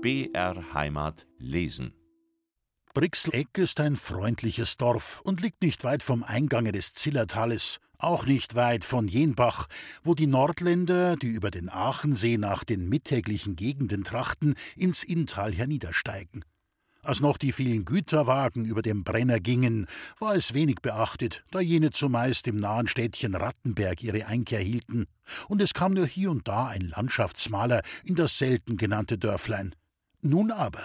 BR Heimat lesen. Brixleck ist ein freundliches Dorf und liegt nicht weit vom Eingange des Zillertales, auch nicht weit von Jenbach, wo die Nordländer, die über den Aachensee nach den mittäglichen Gegenden trachten, ins Inntal herniedersteigen. Als noch die vielen Güterwagen über dem Brenner gingen, war es wenig beachtet, da jene zumeist im nahen Städtchen Rattenberg ihre Einkehr hielten, und es kam nur hier und da ein Landschaftsmaler in das selten genannte Dörflein. Nun aber,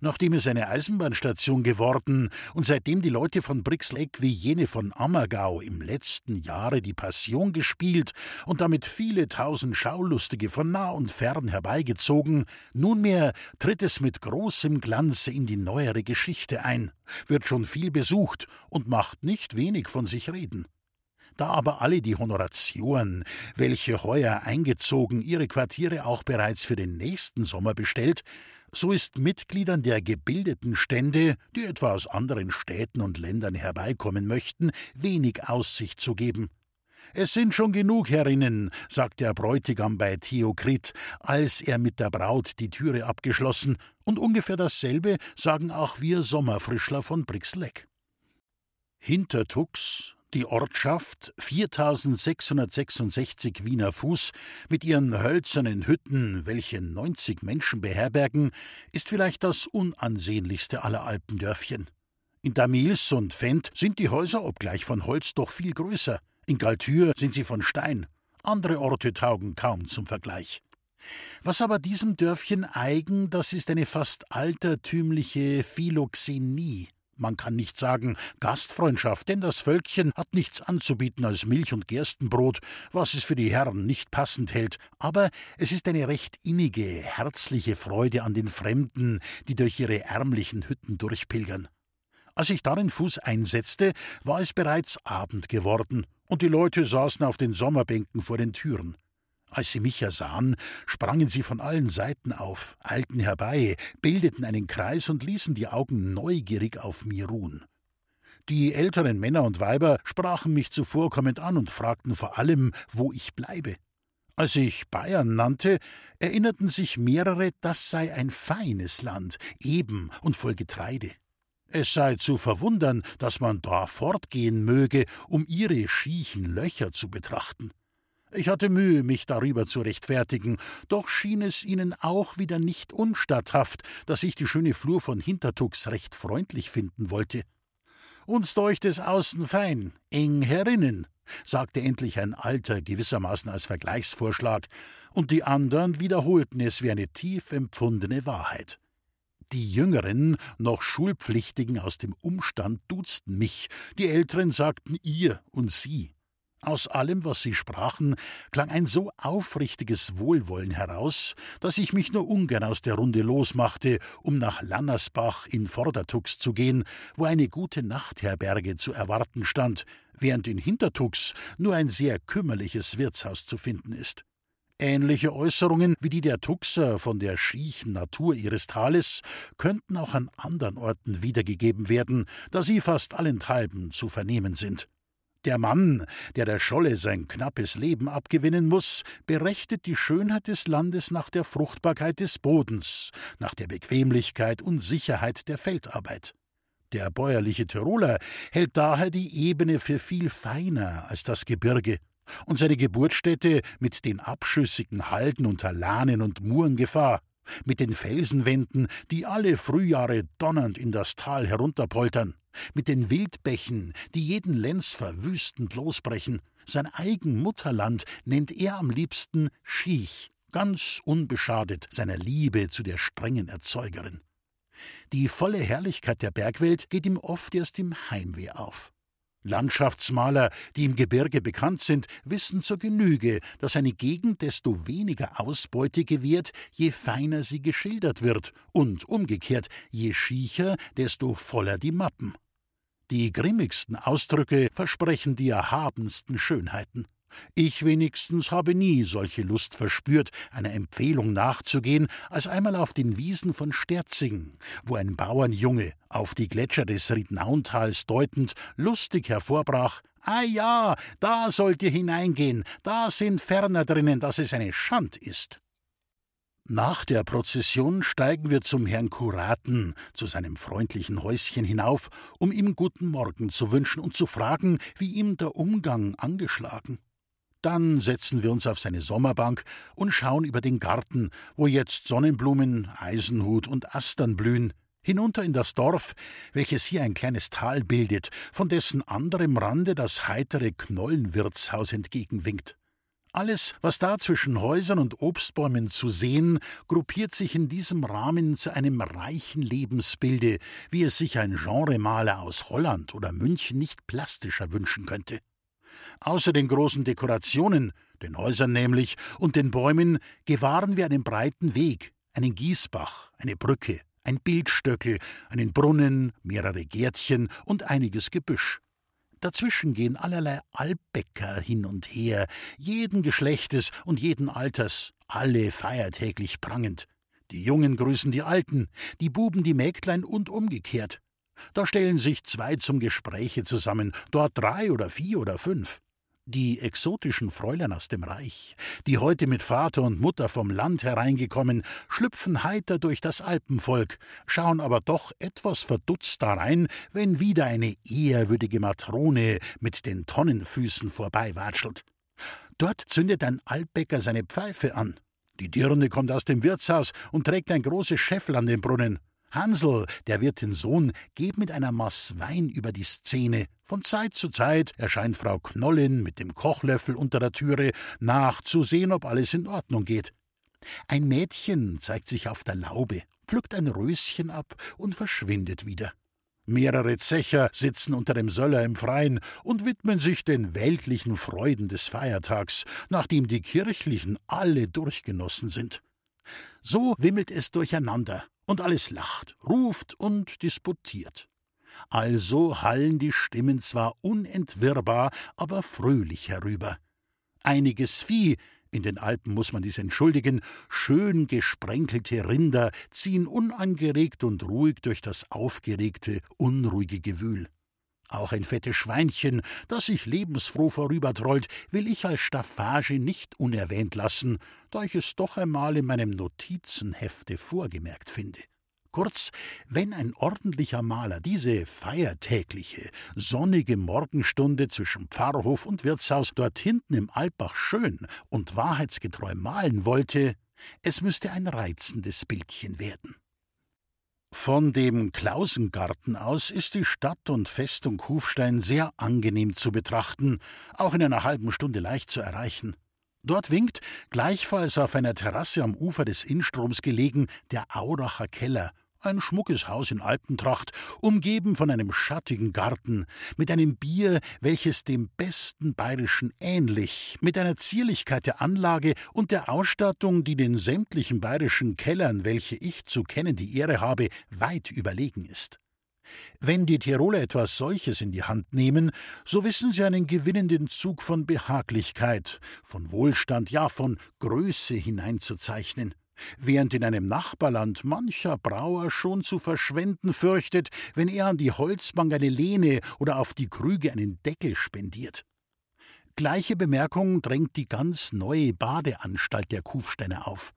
nachdem es eine Eisenbahnstation geworden und seitdem die Leute von Brixleck wie jene von Ammergau im letzten Jahre die Passion gespielt und damit viele tausend Schaulustige von nah und fern herbeigezogen, nunmehr tritt es mit großem Glanze in die neuere Geschichte ein, wird schon viel besucht und macht nicht wenig von sich reden. Da aber alle die Honoratioren, welche heuer eingezogen, ihre Quartiere auch bereits für den nächsten Sommer bestellt, so ist Mitgliedern der gebildeten Stände, die etwa aus anderen Städten und Ländern herbeikommen möchten, wenig Aussicht zu geben. Es sind schon genug herinnen, sagt der Bräutigam bei Theokrit, als er mit der Braut die Türe abgeschlossen, und ungefähr dasselbe sagen auch wir Sommerfrischler von Brixleck. Hintertux, die Ortschaft, 4666 Wiener Fuß, mit ihren hölzernen Hütten, welche 90 Menschen beherbergen, ist vielleicht das unansehnlichste aller Alpendörfchen. In Damils und Fendt sind die Häuser, obgleich von Holz, doch viel größer. In Galtür sind sie von Stein. Andere Orte taugen kaum zum Vergleich. Was aber diesem Dörfchen eigen, das ist eine fast altertümliche Philoxenie. Man kann nicht sagen Gastfreundschaft, denn das Völkchen hat nichts anzubieten als Milch und Gerstenbrot, was es für die Herren nicht passend hält, aber es ist eine recht innige, herzliche Freude an den Fremden, die durch ihre ärmlichen Hütten durchpilgern. Als ich darin Fuß einsetzte, war es bereits Abend geworden, und die Leute saßen auf den Sommerbänken vor den Türen. Als sie mich ersahen, sprangen sie von allen Seiten auf, eilten herbei, bildeten einen Kreis und ließen die Augen neugierig auf mir ruhen. Die älteren Männer und Weiber sprachen mich zuvorkommend an und fragten vor allem, wo ich bleibe. Als ich Bayern nannte, erinnerten sich mehrere, das sei ein feines Land, eben und voll Getreide. Es sei zu verwundern, dass man da fortgehen möge, um ihre schiechen Löcher zu betrachten. Ich hatte Mühe, mich darüber zu rechtfertigen, doch schien es ihnen auch wieder nicht unstatthaft, dass ich die schöne Flur von Hintertux recht freundlich finden wollte. Uns deucht es außen fein, eng herinnen, sagte endlich ein Alter gewissermaßen als Vergleichsvorschlag, und die anderen wiederholten es wie eine tief empfundene Wahrheit. Die Jüngeren, noch Schulpflichtigen aus dem Umstand, duzten mich, die Älteren sagten ihr und sie. Aus allem, was sie sprachen, klang ein so aufrichtiges Wohlwollen heraus, dass ich mich nur ungern aus der Runde losmachte, um nach Lannersbach in Vordertux zu gehen, wo eine gute Nachtherberge zu erwarten stand, während in Hintertux nur ein sehr kümmerliches Wirtshaus zu finden ist. Ähnliche Äußerungen wie die der Tuxer von der schiechen Natur ihres Tales könnten auch an anderen Orten wiedergegeben werden, da sie fast allenthalben zu vernehmen sind. Der Mann, der der Scholle sein knappes Leben abgewinnen muss, berechnet die Schönheit des Landes nach der Fruchtbarkeit des Bodens, nach der Bequemlichkeit und Sicherheit der Feldarbeit. Der bäuerliche Tiroler hält daher die Ebene für viel feiner als das Gebirge, und seine Geburtsstätte mit den abschüssigen Halden unter Lahnen und Murengefahr, mit den Felsenwänden, die alle Frühjahre donnernd in das Tal herunterpoltern, mit den Wildbächen, die jeden Lenz verwüstend losbrechen. Sein eigen Mutterland nennt er am liebsten Schiech, ganz unbeschadet seiner Liebe zu der strengen Erzeugerin. Die volle Herrlichkeit der Bergwelt geht ihm oft erst im Heimweh auf. Landschaftsmaler, die im Gebirge bekannt sind, wissen zur Genüge, dass eine Gegend desto weniger Ausbeute gewährt, je feiner sie geschildert wird, und umgekehrt, je schiecher, desto voller die Mappen. Die grimmigsten Ausdrücke versprechen die erhabensten Schönheiten. Ich wenigstens habe nie solche Lust verspürt, einer Empfehlung nachzugehen, als einmal auf den Wiesen von Sterzing, wo ein Bauernjunge, auf die Gletscher des Riednauntals deutend, lustig hervorbrach: Ah ja, da sollt ihr hineingehen, da sind Ferner drinnen, dass es eine Schand ist. Nach der Prozession steigen wir zum Herrn Kuraten, zu seinem freundlichen Häuschen hinauf, um ihm guten Morgen zu wünschen und zu fragen, wie ihm der Umgang angeschlagen. Dann setzen wir uns auf seine Sommerbank und schauen über den Garten, wo jetzt Sonnenblumen, Eisenhut und Astern blühen, hinunter in das Dorf, welches hier ein kleines Tal bildet, von dessen anderem Rande das heitere Knollenwirtshaus entgegenwinkt. Alles, was da zwischen Häusern und Obstbäumen zu sehen, gruppiert sich in diesem Rahmen zu einem reichen Lebensbilde, wie es sich ein Genremaler aus Holland oder München nicht plastischer wünschen könnte. Außer den großen Dekorationen, den Häusern nämlich, und den Bäumen gewahren wir einen breiten Weg, einen Gießbach, eine Brücke, ein Bildstöckel, einen Brunnen, mehrere Gärtchen und einiges Gebüsch. Dazwischen gehen allerlei Albbäcker hin und her, jeden Geschlechtes und jeden Alters, alle feiertäglich prangend. Die Jungen grüßen die Alten, die Buben die Mägdlein und umgekehrt. Da stellen sich zwei zum Gespräche zusammen, dort drei oder vier oder fünf. Die exotischen Fräulein aus dem Reich, die heute mit Vater und Mutter vom Land hereingekommen, schlüpfen heiter durch das Alpenvolk, schauen aber doch etwas verdutzt darein, wenn wieder eine ehrwürdige Matrone mit den Tonnenfüßen vorbeiwatschelt. Dort zündet ein Altbäcker seine Pfeife an. Die Dirne kommt aus dem Wirtshaus und trägt ein großes Scheffel an den Brunnen. Hansel, der Wirtin Sohn, geht mit einer Maß Wein über die Szene. Von Zeit zu Zeit erscheint Frau Knollin mit dem Kochlöffel unter der Türe, nachzusehen, ob alles in Ordnung geht. Ein Mädchen zeigt sich auf der Laube, pflückt ein Röschen ab und verschwindet wieder. Mehrere Zecher sitzen unter dem Söller im Freien und widmen sich den weltlichen Freuden des Feiertags, nachdem die kirchlichen alle durchgenossen sind. So wimmelt es durcheinander, und alles lacht, ruft und disputiert. Also hallen die Stimmen zwar unentwirrbar, aber fröhlich herüber. Einiges Vieh, in den Alpen muss man dies entschuldigen, schön gesprenkelte Rinder ziehen unangeregt und ruhig durch das aufgeregte, unruhige Gewühl. Auch ein fettes Schweinchen, das sich lebensfroh vorübertrollt, will ich als Staffage nicht unerwähnt lassen, da ich es doch einmal in meinem Notizenhefte vorgemerkt finde. Kurz, wenn ein ordentlicher Maler diese feiertägliche, sonnige Morgenstunde zwischen Pfarrhof und Wirtshaus dort hinten im Alpbach schön und wahrheitsgetreu malen wollte, es müsste ein reizendes Bildchen werden. Von dem Klausengarten aus ist die Stadt und Festung Kufstein sehr angenehm zu betrachten, auch in einer halben Stunde leicht zu erreichen. Dort winkt, gleichfalls auf einer Terrasse am Ufer des Innstroms gelegen, der Auracher Keller, ein schmuckes Haus in Alpentracht, umgeben von einem schattigen Garten, mit einem Bier, welches dem besten bayerischen ähnlich, mit einer Zierlichkeit der Anlage und der Ausstattung, die den sämtlichen bayerischen Kellern, welche ich zu kennen die Ehre habe, weit überlegen ist. Wenn die Tiroler etwas solches in die Hand nehmen, so wissen sie einen gewinnenden Zug von Behaglichkeit, von Wohlstand, ja von Größe hineinzuzeichnen während in einem Nachbarland mancher Brauer schon zu verschwenden fürchtet, wenn er an die Holzbank eine Lehne oder auf die Krüge einen Deckel spendiert. Gleiche Bemerkung drängt die ganz neue Badeanstalt der Kufsteiner auf.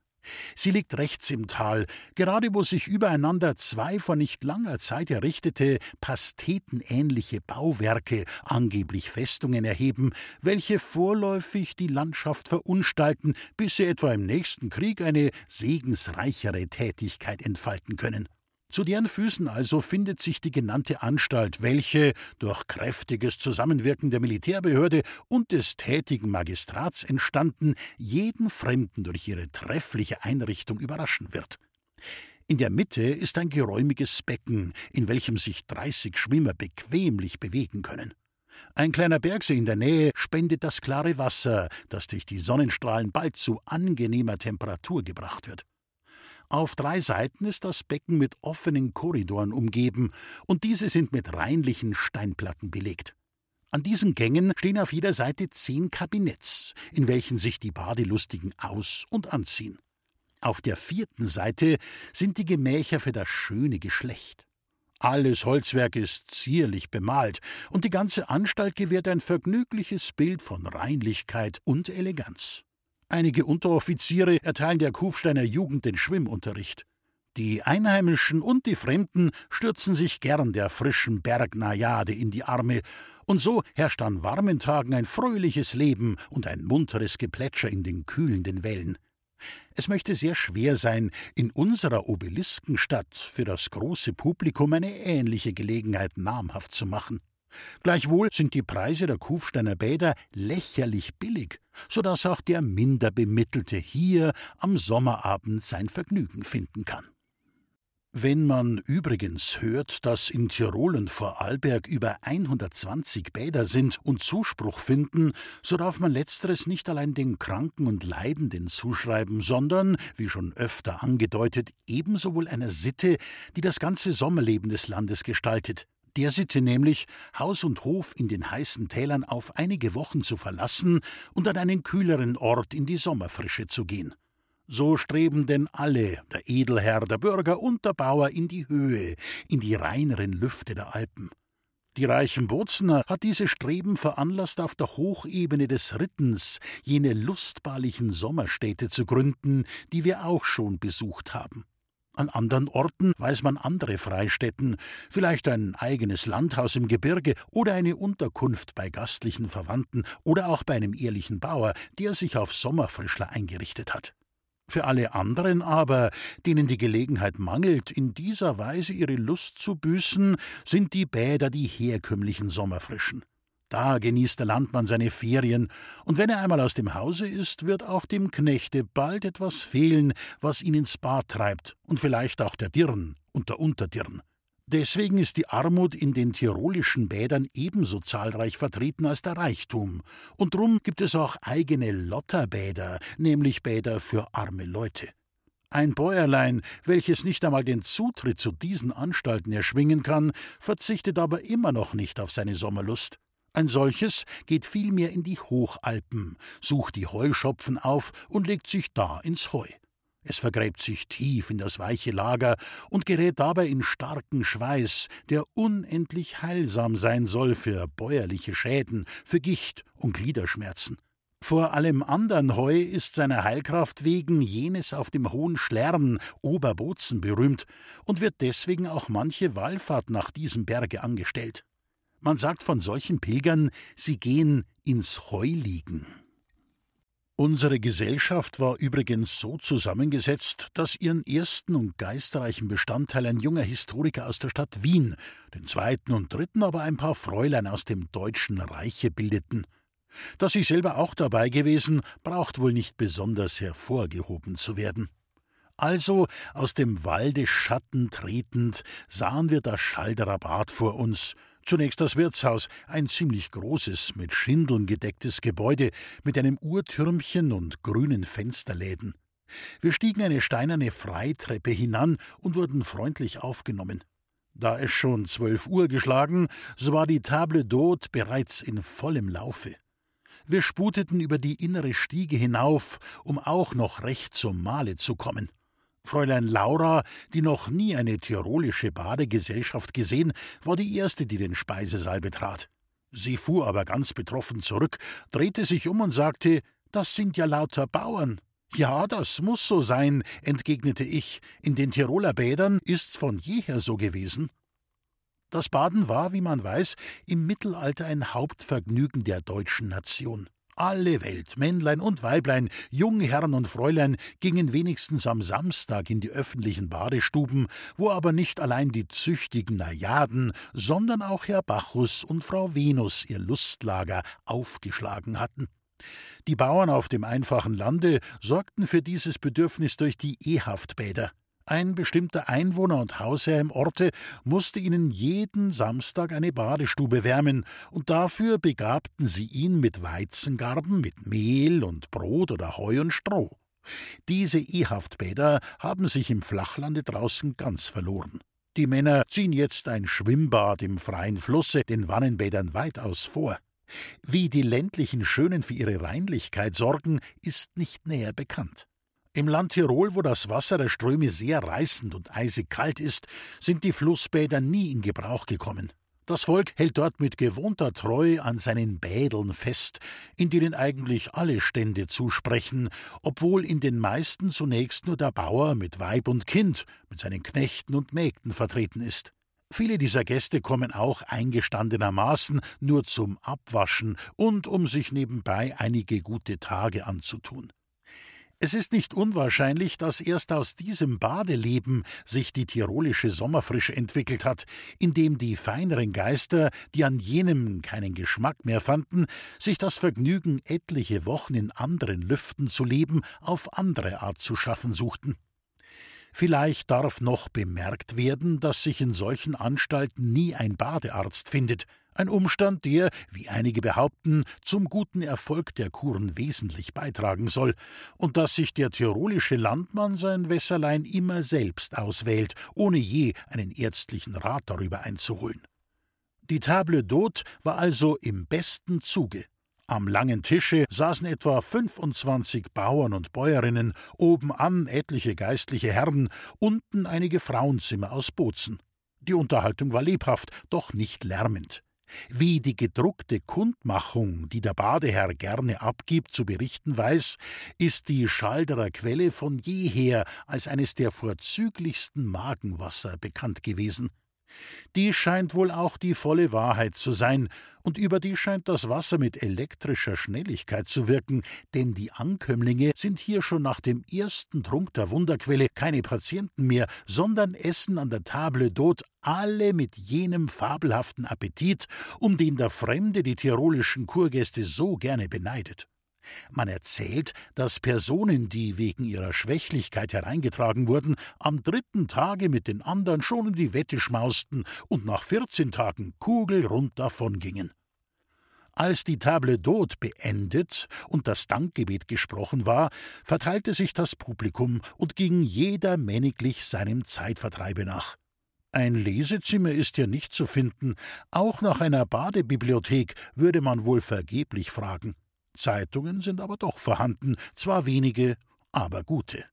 Sie liegt rechts im Tal, gerade wo sich übereinander zwei vor nicht langer Zeit errichtete, pastetenähnliche Bauwerke, angeblich Festungen erheben, welche vorläufig die Landschaft verunstalten, bis sie etwa im nächsten Krieg eine segensreichere Tätigkeit entfalten können. Zu deren Füßen also findet sich die genannte Anstalt, welche durch kräftiges Zusammenwirken der Militärbehörde und des tätigen Magistrats entstanden, jeden Fremden durch ihre treffliche Einrichtung überraschen wird. In der Mitte ist ein geräumiges Becken, in welchem sich dreißig Schwimmer bequemlich bewegen können. Ein kleiner Bergsee in der Nähe spendet das klare Wasser, das durch die Sonnenstrahlen bald zu angenehmer Temperatur gebracht wird. Auf drei Seiten ist das Becken mit offenen Korridoren umgeben, und diese sind mit reinlichen Steinplatten belegt. An diesen Gängen stehen auf jeder Seite zehn Kabinetts, in welchen sich die Badelustigen aus- und anziehen. Auf der vierten Seite sind die Gemächer für das schöne Geschlecht. Alles Holzwerk ist zierlich bemalt, und die ganze Anstalt gewährt ein vergnügliches Bild von Reinlichkeit und Eleganz. Einige Unteroffiziere erteilen der Kufsteiner Jugend den Schwimmunterricht. Die Einheimischen und die Fremden stürzen sich gern der frischen Bergnajade in die Arme, und so herrscht an warmen Tagen ein fröhliches Leben und ein munteres Geplätscher in den kühlenden Wellen. Es möchte sehr schwer sein, in unserer Obeliskenstadt für das große Publikum eine ähnliche Gelegenheit namhaft zu machen. Gleichwohl sind die Preise der Kufsteiner Bäder lächerlich billig, so dass auch der minder Bemittelte hier am Sommerabend sein Vergnügen finden kann. Wenn man übrigens hört, dass in Tirol und Vorarlberg über 120 Bäder sind und Zuspruch finden, so darf man letzteres nicht allein den Kranken und Leidenden zuschreiben, sondern, wie schon öfter angedeutet, ebenso wohl einer Sitte, die das ganze Sommerleben des Landes gestaltet. Der Sitte nämlich, Haus und Hof in den heißen Tälern auf einige Wochen zu verlassen und an einen kühleren Ort in die Sommerfrische zu gehen. So streben denn alle, der Edelherr, der Bürger und der Bauer, in die Höhe, in die reineren Lüfte der Alpen. Die reichen Bozener hat diese Streben veranlasst, auf der Hochebene des Rittens jene lustbarlichen Sommerstädte zu gründen, die wir auch schon besucht haben. An anderen Orten weiß man andere Freistätten, vielleicht ein eigenes Landhaus im Gebirge oder eine Unterkunft bei gastlichen Verwandten oder auch bei einem ehrlichen Bauer, der sich auf Sommerfrischler eingerichtet hat. Für alle anderen aber, denen die Gelegenheit mangelt, in dieser Weise ihre Lust zu büßen, sind die Bäder die herkömmlichen Sommerfrischen. Da genießt der Landmann seine Ferien, und wenn er einmal aus dem Hause ist, wird auch dem Knechte bald etwas fehlen, was ihn ins Bad treibt, und vielleicht auch der Dirn und der Unterdirn. Deswegen ist die Armut in den tirolischen Bädern ebenso zahlreich vertreten als der Reichtum. Und drum gibt es auch eigene Lotterbäder, nämlich Bäder für arme Leute. Ein Bäuerlein, welches nicht einmal den Zutritt zu diesen Anstalten erschwingen kann, verzichtet aber immer noch nicht auf seine Sommerlust. Ein solches geht vielmehr in die Hochalpen, sucht die Heuschopfen auf und legt sich da ins Heu. Es vergräbt sich tief in das weiche Lager und gerät dabei in starken Schweiß, der unendlich heilsam sein soll für bäuerliche Schäden, für Gicht und Gliederschmerzen. Vor allem andern Heu ist seiner Heilkraft wegen jenes auf dem hohen Schlern Oberbozen berühmt und wird deswegen auch manche Wallfahrt nach diesem Berge angestellt. Man sagt von solchen Pilgern, sie gehen ins Heu liegen. Unsere Gesellschaft war übrigens so zusammengesetzt, dass ihren ersten und geistreichen Bestandteil ein junger Historiker aus der Stadt Wien, den zweiten und dritten aber ein paar Fräulein aus dem Deutschen Reiche bildeten. Dass ich selber auch dabei gewesen, braucht wohl nicht besonders hervorgehoben zu werden. Also aus dem Walde Schatten tretend sahen wir das Schalderer Bad vor uns, Zunächst das Wirtshaus, ein ziemlich großes, mit Schindeln gedecktes Gebäude mit einem Uhrtürmchen und grünen Fensterläden. Wir stiegen eine steinerne Freitreppe hinan und wurden freundlich aufgenommen. Da es schon zwölf Uhr geschlagen, so war die Table d'Hôte bereits in vollem Laufe. Wir sputeten über die innere Stiege hinauf, um auch noch recht zum Mahle zu kommen. Fräulein Laura, die noch nie eine tirolische Badegesellschaft gesehen, war die erste, die den Speisesaal betrat. Sie fuhr aber ganz betroffen zurück, drehte sich um und sagte: Das sind ja lauter Bauern. Ja, das muss so sein, entgegnete ich. In den Tiroler Bädern ist's von jeher so gewesen. Das Baden war, wie man weiß, im Mittelalter ein Hauptvergnügen der deutschen Nation. Alle Welt, Männlein und Weiblein, Jungherren und Fräulein, gingen wenigstens am Samstag in die öffentlichen Badestuben, wo aber nicht allein die züchtigen Najaden, sondern auch Herr Bacchus und Frau Venus ihr Lustlager aufgeschlagen hatten. Die Bauern auf dem einfachen Lande sorgten für dieses Bedürfnis durch die Ehaftbäder. Ein bestimmter Einwohner und Hausherr im Orte musste ihnen jeden Samstag eine Badestube wärmen, und dafür begabten sie ihn mit Weizengarben, mit Mehl und Brot oder Heu und Stroh. Diese Ehaftbäder haben sich im Flachlande draußen ganz verloren. Die Männer ziehen jetzt ein Schwimmbad im freien Flusse den Wannenbädern weitaus vor. Wie die ländlichen Schönen für ihre Reinlichkeit sorgen, ist nicht näher bekannt. Im Land Tirol, wo das Wasser der Ströme sehr reißend und eisig kalt ist, sind die Flussbäder nie in Gebrauch gekommen. Das Volk hält dort mit gewohnter Treu an seinen Bädeln fest, in denen eigentlich alle Stände zusprechen, obwohl in den meisten zunächst nur der Bauer mit Weib und Kind, mit seinen Knechten und Mägden vertreten ist. Viele dieser Gäste kommen auch eingestandenermaßen nur zum Abwaschen und um sich nebenbei einige gute Tage anzutun. Es ist nicht unwahrscheinlich, dass erst aus diesem Badeleben sich die tirolische Sommerfrische entwickelt hat, indem die feineren Geister, die an jenem keinen Geschmack mehr fanden, sich das Vergnügen, etliche Wochen in anderen Lüften zu leben, auf andere Art zu schaffen suchten. Vielleicht darf noch bemerkt werden, dass sich in solchen Anstalten nie ein Badearzt findet, ein Umstand, der, wie einige behaupten, zum guten Erfolg der Kuren wesentlich beitragen soll, und dass sich der tirolische Landmann sein Wässerlein immer selbst auswählt, ohne je einen ärztlichen Rat darüber einzuholen. Die Table d'Hôte war also im besten Zuge. Am langen Tische saßen etwa 25 Bauern und Bäuerinnen, obenan etliche geistliche Herren, unten einige Frauenzimmer aus Bozen. Die Unterhaltung war lebhaft, doch nicht lärmend. Wie die gedruckte Kundmachung, die der Badeherr gerne abgibt, zu berichten weiß, ist die Schalderer Quelle von jeher als eines der vorzüglichsten Magenwasser bekannt gewesen. Die scheint wohl auch die volle Wahrheit zu sein, und überdies scheint das Wasser mit elektrischer Schnelligkeit zu wirken, denn die Ankömmlinge sind hier schon nach dem ersten Trunk der Wunderquelle keine Patienten mehr, sondern essen an der Table d'Hôte alle mit jenem fabelhaften Appetit, um den der Fremde die tirolischen Kurgäste so gerne beneidet. Man erzählt, dass Personen, die wegen ihrer Schwächlichkeit hereingetragen wurden, am dritten Tage mit den anderen schon in die Wette schmausten und nach vierzehn Tagen kugelrund davongingen. Als die Table d'Hôte beendet und das Dankgebet gesprochen war, verteilte sich das Publikum und ging jeder männiglich seinem Zeitvertreibe nach. Ein Lesezimmer ist ja nicht zu finden, auch nach einer Badebibliothek würde man wohl vergeblich fragen. Zeitungen sind aber doch vorhanden, zwar wenige, aber gute.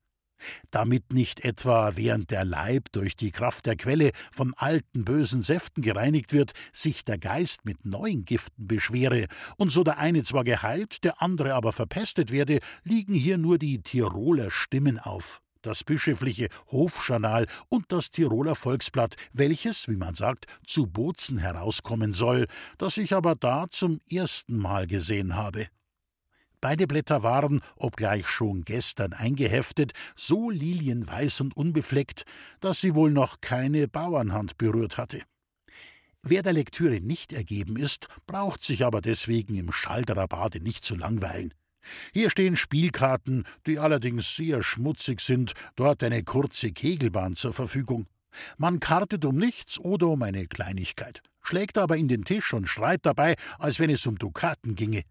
Damit nicht etwa während der Leib durch die Kraft der Quelle von alten bösen Säften gereinigt wird, sich der Geist mit neuen Giften beschwere und so der eine zwar geheilt, der andere aber verpestet werde, liegen hier nur die Tiroler Stimmen auf das bischöfliche Hofjournal und das Tiroler Volksblatt, welches, wie man sagt, zu Bozen herauskommen soll, das ich aber da zum ersten Mal gesehen habe. Beide Blätter waren, obgleich schon gestern eingeheftet, so lilienweiß und unbefleckt, dass sie wohl noch keine Bauernhand berührt hatte. Wer der Lektüre nicht ergeben ist, braucht sich aber deswegen im Schalderer Bade nicht zu langweilen. Hier stehen Spielkarten, die allerdings sehr schmutzig sind, dort eine kurze Kegelbahn zur Verfügung. Man kartet um nichts oder um eine Kleinigkeit, schlägt aber in den Tisch und schreit dabei, als wenn es um Dukaten ginge.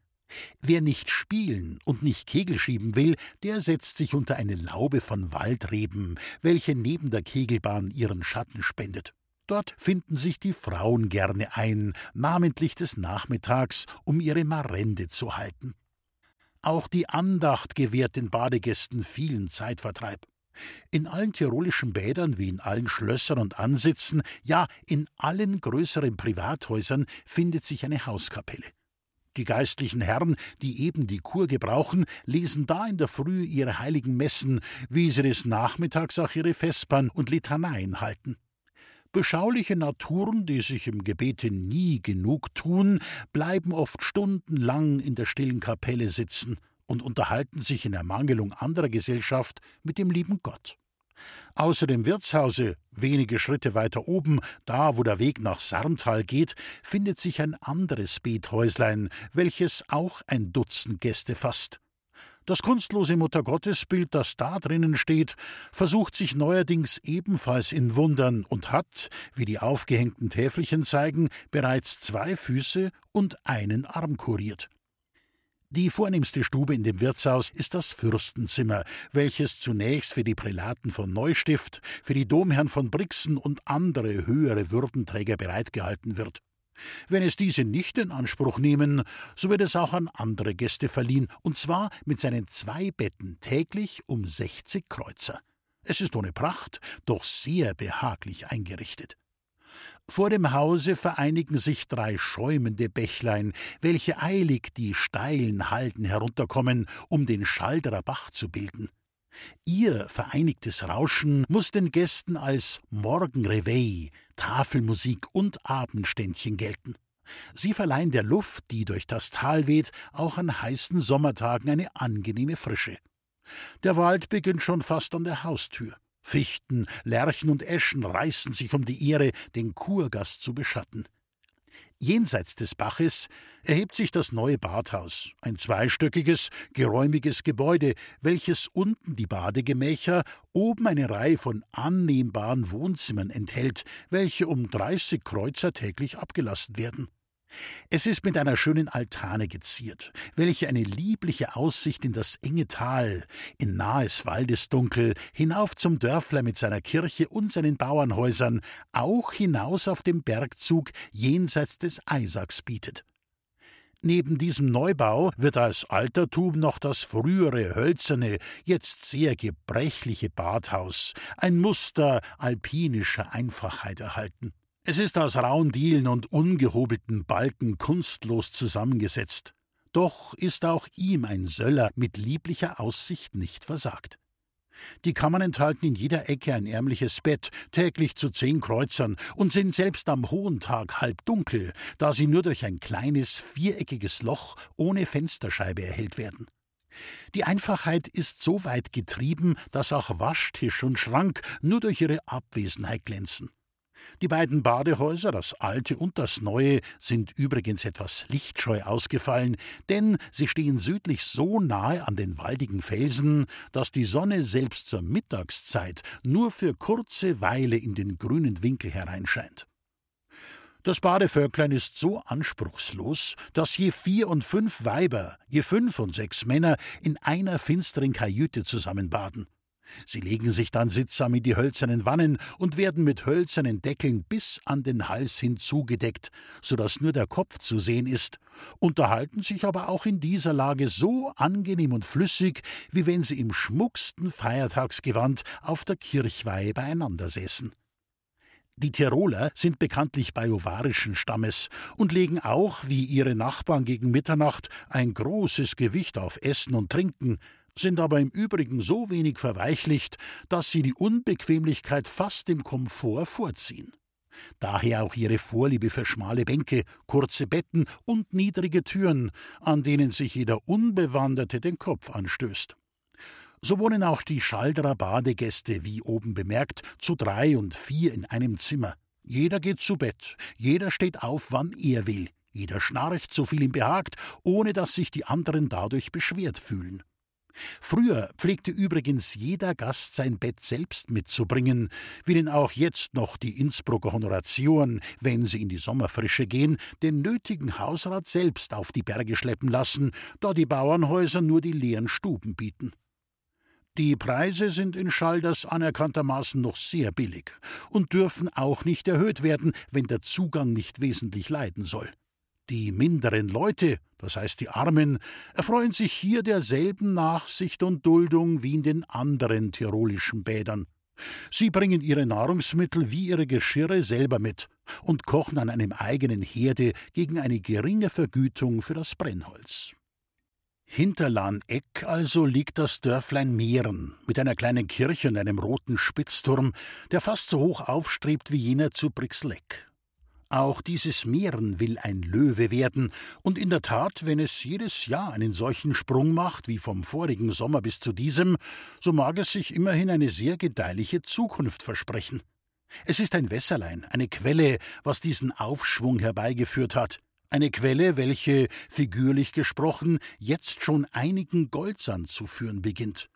Wer nicht spielen und nicht Kegel schieben will, der setzt sich unter eine Laube von Waldreben, welche neben der Kegelbahn ihren Schatten spendet. Dort finden sich die Frauen gerne ein, namentlich des Nachmittags, um ihre Marende zu halten. Auch die Andacht gewährt den Badegästen vielen Zeitvertreib. In allen tirolischen Bädern wie in allen Schlössern und Ansitzen, ja in allen größeren Privathäusern findet sich eine Hauskapelle. Die geistlichen Herren, die eben die Kur gebrauchen, lesen da in der Früh ihre heiligen Messen, wie sie des Nachmittags auch ihre Vespern und Litaneien halten. Beschauliche Naturen, die sich im Gebete nie genug tun, bleiben oft stundenlang in der stillen Kapelle sitzen und unterhalten sich in Ermangelung anderer Gesellschaft mit dem lieben Gott. Außer dem Wirtshause, wenige Schritte weiter oben, da wo der Weg nach Sarntal geht, findet sich ein anderes Bethäuslein, welches auch ein Dutzend Gäste fasst. Das kunstlose Muttergottesbild, das da drinnen steht, versucht sich neuerdings ebenfalls in Wundern und hat, wie die aufgehängten Täfelchen zeigen, bereits zwei Füße und einen Arm kuriert. Die vornehmste Stube in dem Wirtshaus ist das Fürstenzimmer, welches zunächst für die Prälaten von Neustift, für die Domherren von Brixen und andere höhere Würdenträger bereitgehalten wird. Wenn es diese nicht in Anspruch nehmen, so wird es auch an andere Gäste verliehen, und zwar mit seinen zwei Betten täglich um 60 Kreuzer. Es ist ohne Pracht, doch sehr behaglich eingerichtet. Vor dem Hause vereinigen sich drei schäumende Bächlein, welche eilig die steilen Halden herunterkommen, um den Schalderer Bach zu bilden. Ihr vereinigtes Rauschen muss den Gästen als Morgenreveille, Tafelmusik und Abendständchen gelten. Sie verleihen der Luft, die durch das Tal weht, auch an heißen Sommertagen eine angenehme Frische. Der Wald beginnt schon fast an der Haustür. Fichten, Lärchen und Eschen reißen sich um die Ehre, den Kurgast zu beschatten. Jenseits des Baches erhebt sich das neue Badhaus, ein zweistöckiges, geräumiges Gebäude, welches unten die Badegemächer, oben eine Reihe von annehmbaren Wohnzimmern enthält, welche um dreißig Kreuzer täglich abgelassen werden. Es ist mit einer schönen Altane geziert, welche eine liebliche Aussicht in das enge Tal, in nahes Waldesdunkel, hinauf zum Dörfler mit seiner Kirche und seinen Bauernhäusern, auch hinaus auf dem Bergzug jenseits des Eisachs bietet. Neben diesem Neubau wird als Altertum noch das frühere hölzerne, jetzt sehr gebrechliche Badhaus, ein Muster alpinischer Einfachheit erhalten. Es ist aus rauen Dielen und ungehobelten Balken kunstlos zusammengesetzt. Doch ist auch ihm ein Söller mit lieblicher Aussicht nicht versagt. Die Kammern enthalten in jeder Ecke ein ärmliches Bett, täglich zu zehn Kreuzern, und sind selbst am hohen Tag halb dunkel, da sie nur durch ein kleines, viereckiges Loch ohne Fensterscheibe erhellt werden. Die Einfachheit ist so weit getrieben, dass auch Waschtisch und Schrank nur durch ihre Abwesenheit glänzen. Die beiden Badehäuser, das alte und das neue, sind übrigens etwas lichtscheu ausgefallen, denn sie stehen südlich so nahe an den waldigen Felsen, dass die Sonne selbst zur Mittagszeit nur für kurze Weile in den grünen Winkel hereinscheint. Das Badevölklein ist so anspruchslos, dass je vier und fünf Weiber, je fünf und sechs Männer in einer finsteren Kajüte zusammenbaden. Sie legen sich dann sittsam in die hölzernen Wannen und werden mit hölzernen Deckeln bis an den Hals hin zugedeckt, so dass nur der Kopf zu sehen ist, unterhalten sich aber auch in dieser Lage so angenehm und flüssig, wie wenn sie im schmucksten Feiertagsgewand auf der Kirchweihe beieinander säßen. Die Tiroler sind bekanntlich bajuwarischen Stammes und legen auch, wie ihre Nachbarn gegen Mitternacht, ein großes Gewicht auf Essen und Trinken, sind aber im Übrigen so wenig verweichlicht, dass sie die Unbequemlichkeit fast dem Komfort vorziehen. Daher auch ihre Vorliebe für schmale Bänke, kurze Betten und niedrige Türen, an denen sich jeder Unbewanderte den Kopf anstößt. So wohnen auch die Schalderer Badegäste, wie oben bemerkt, zu drei und vier in einem Zimmer. Jeder geht zu Bett, jeder steht auf, wann er will, jeder schnarcht, so viel ihm behagt, ohne dass sich die anderen dadurch beschwert fühlen. Früher pflegte übrigens jeder Gast sein Bett selbst mitzubringen, wie denn auch jetzt noch die Innsbrucker Honoratioren, wenn sie in die Sommerfrische gehen, den nötigen Hausrat selbst auf die Berge schleppen lassen, da die Bauernhäuser nur die leeren Stuben bieten. Die Preise sind in Schalders anerkanntermaßen noch sehr billig und dürfen auch nicht erhöht werden, wenn der Zugang nicht wesentlich leiden soll. Die minderen Leute, das heißt die Armen, erfreuen sich hier derselben Nachsicht und Duldung wie in den anderen tirolischen Bädern. Sie bringen ihre Nahrungsmittel wie ihre Geschirre selber mit und kochen an einem eigenen Herde gegen eine geringe Vergütung für das Brennholz. Hinter Lahneck also liegt das Dörflein Meeren mit einer kleinen Kirche und einem roten Spitzturm, der fast so hoch aufstrebt wie jener zu Brixleck. Auch dieses Meeren will ein Löwe werden, und in der Tat, wenn es jedes Jahr einen solchen Sprung macht wie vom vorigen Sommer bis zu diesem, so mag es sich immerhin eine sehr gedeihliche Zukunft versprechen. Es ist ein Wässerlein, eine Quelle, was diesen Aufschwung herbeigeführt hat. Eine Quelle, welche, figürlich gesprochen, jetzt schon einigen Goldsand zu führen beginnt.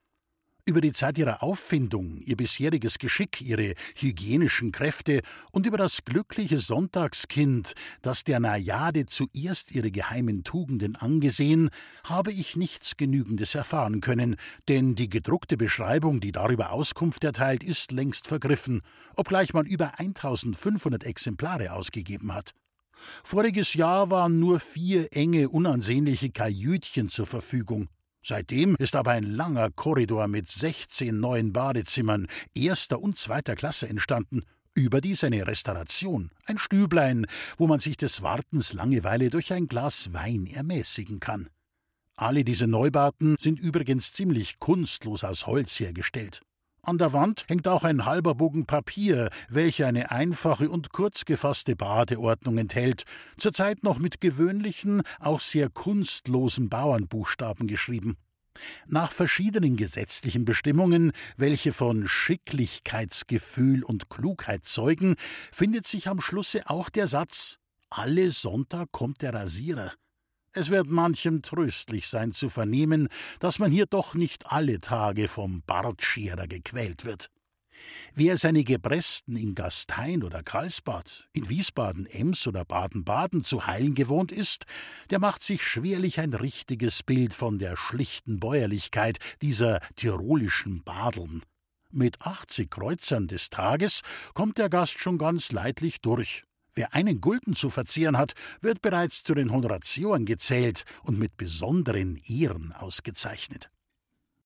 Über die Zeit ihrer Auffindung, ihr bisheriges Geschick, ihre hygienischen Kräfte und über das glückliche Sonntagskind, das der Najade zuerst ihre geheimen Tugenden angesehen, habe ich nichts Genügendes erfahren können, denn die gedruckte Beschreibung, die darüber Auskunft erteilt, ist längst vergriffen, obgleich man über 1500 Exemplare ausgegeben hat. Voriges Jahr waren nur vier enge, unansehnliche Kajütchen zur Verfügung. Seitdem ist aber ein langer Korridor mit 16 neuen Badezimmern erster und zweiter Klasse entstanden. Überdies eine Restauration, ein Stüblein, wo man sich des Wartens Langeweile durch ein Glas Wein ermäßigen kann. Alle diese Neubauten sind übrigens ziemlich kunstlos aus Holz hergestellt. An der Wand hängt auch ein halber Bogen Papier, welcher eine einfache und kurz gefasste Badeordnung enthält, zurzeit noch mit gewöhnlichen, auch sehr kunstlosen Bauernbuchstaben geschrieben. Nach verschiedenen gesetzlichen Bestimmungen, welche von Schicklichkeitsgefühl und Klugheit zeugen, findet sich am Schlusse auch der Satz Alle Sonntag kommt der Rasierer. Es wird manchem tröstlich sein zu vernehmen, dass man hier doch nicht alle Tage vom Bartscherer gequält wird. Wer seine Gebresten in Gastein oder Karlsbad, in Wiesbaden, Ems oder Baden-Baden zu heilen gewohnt ist, der macht sich schwerlich ein richtiges Bild von der schlichten Bäuerlichkeit dieser tirolischen Badeln. Mit 80 Kreuzern des Tages kommt der Gast schon ganz leidlich durch. Wer einen Gulden zu verzehren hat, wird bereits zu den Honoratioren gezählt und mit besonderen Ehren ausgezeichnet.